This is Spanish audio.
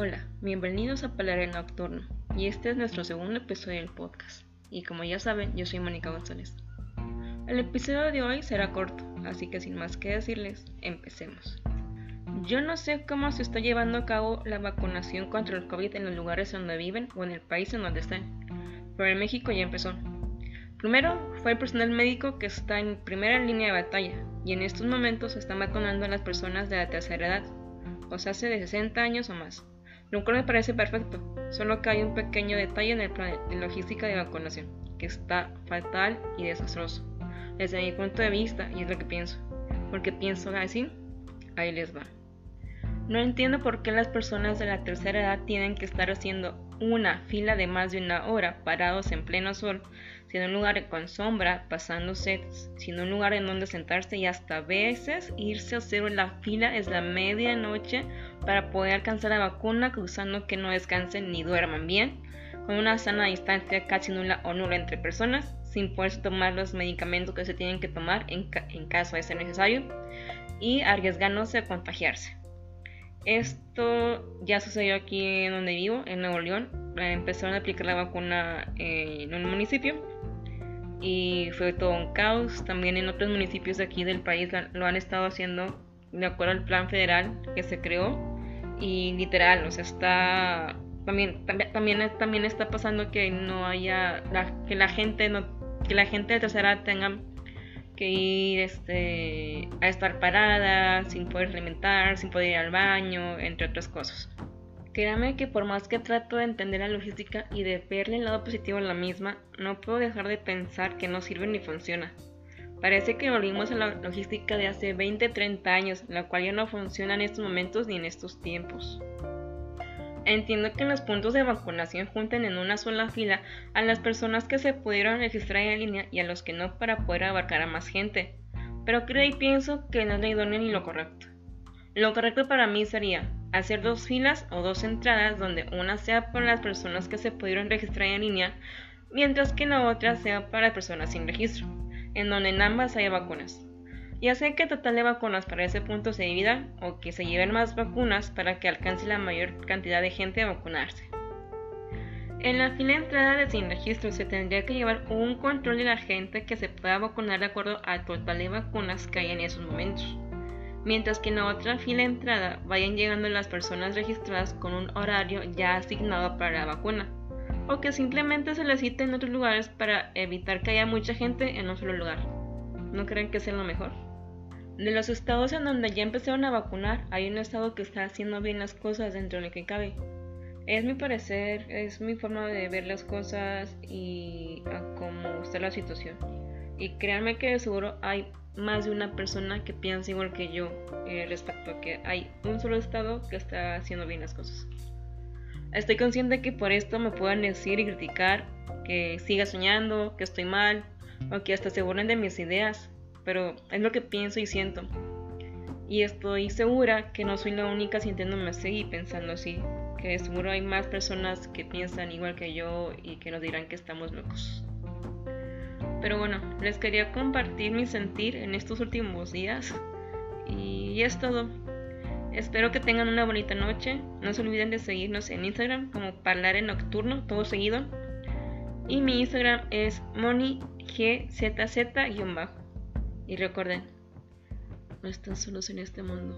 Hola, bienvenidos a Palar Nocturno y este es nuestro segundo episodio del podcast. Y como ya saben, yo soy Mónica González. El episodio de hoy será corto, así que sin más que decirles, empecemos. Yo no sé cómo se está llevando a cabo la vacunación contra el COVID en los lugares donde viven o en el país en donde estén, pero en México ya empezó. Primero fue el personal médico que está en primera línea de batalla y en estos momentos están vacunando a las personas de la tercera edad, o sea, hace de 60 años o más. Cual me parece perfecto, solo que hay un pequeño detalle en el plan de logística de vacunación, que está fatal y desastroso, desde mi punto de vista, y es lo que pienso, porque pienso así, ahí les va. No entiendo por qué las personas de la tercera edad tienen que estar haciendo una fila de más de una hora parados en pleno sol, sin un lugar con sombra, pasando sets, sin un lugar en donde sentarse y hasta veces irse a hacer la fila es la medianoche para poder alcanzar la vacuna cruzando que no descansen ni duerman bien, con una sana distancia casi nula o nula entre personas, sin poder tomar los medicamentos que se tienen que tomar en, en caso de ser necesario y arriesgándose a contagiarse. Esto ya sucedió aquí en donde vivo, en Nuevo León. Empezaron a aplicar la vacuna en un municipio y fue todo un caos. También en otros municipios aquí del país lo han estado haciendo de acuerdo al plan federal que se creó y literal, o sea, está también también también, está pasando que no haya que la gente que la gente de tercera tenga que ir este, a estar parada, sin poder alimentar, sin poder ir al baño, entre otras cosas. Créame que por más que trato de entender la logística y de verle el lado positivo a la misma, no puedo dejar de pensar que no sirve ni funciona. Parece que volvimos a la logística de hace 20-30 años, la cual ya no funciona en estos momentos ni en estos tiempos. Entiendo que los puntos de vacunación junten en una sola fila a las personas que se pudieron registrar en línea y a los que no para poder abarcar a más gente, pero creo y pienso que no es lo idóneo ni lo correcto. Lo correcto para mí sería hacer dos filas o dos entradas donde una sea para las personas que se pudieron registrar en línea, mientras que la otra sea para personas sin registro, en donde en ambas haya vacunas. Ya sé que total de vacunas para ese punto se divida o que se lleven más vacunas para que alcance la mayor cantidad de gente a vacunarse. En la fila de entrada de sin registro se tendría que llevar un control de la gente que se pueda vacunar de acuerdo al total de vacunas que hay en esos momentos. Mientras que en la otra fila de entrada vayan llegando las personas registradas con un horario ya asignado para la vacuna, o que simplemente se les cite en otros lugares para evitar que haya mucha gente en un solo lugar. ¿No creen que sea lo mejor? De los estados en donde ya empezaron a vacunar, hay un estado que está haciendo bien las cosas dentro de lo que cabe. Es mi parecer, es mi forma de ver las cosas y a cómo está la situación. Y créanme que de seguro hay más de una persona que piensa igual que yo eh, respecto a que hay un solo estado que está haciendo bien las cosas. Estoy consciente que por esto me puedan decir y criticar que siga soñando, que estoy mal, o que hasta se burlen de mis ideas, pero es lo que pienso y siento. Y estoy segura que no soy la única sintiéndome así y pensando así, que seguro hay más personas que piensan igual que yo y que nos dirán que estamos locos. Pero bueno, les quería compartir mi sentir en estos últimos días y es todo. Espero que tengan una bonita noche. No se olviden de seguirnos en Instagram como Parlar en Nocturno, todo seguido. Y mi Instagram es monigzz-bajo. Y recuerden, no están solos en este mundo.